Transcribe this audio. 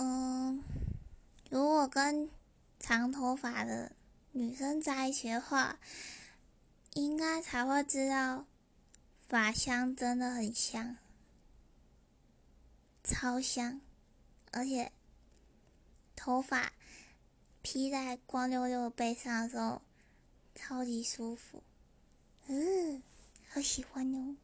嗯，如果跟长头发的女生在一起的话，应该才会知道发香真的很香，超香，而且头发披在光溜溜的背上的时候，超级舒服。嗯，好喜欢哦。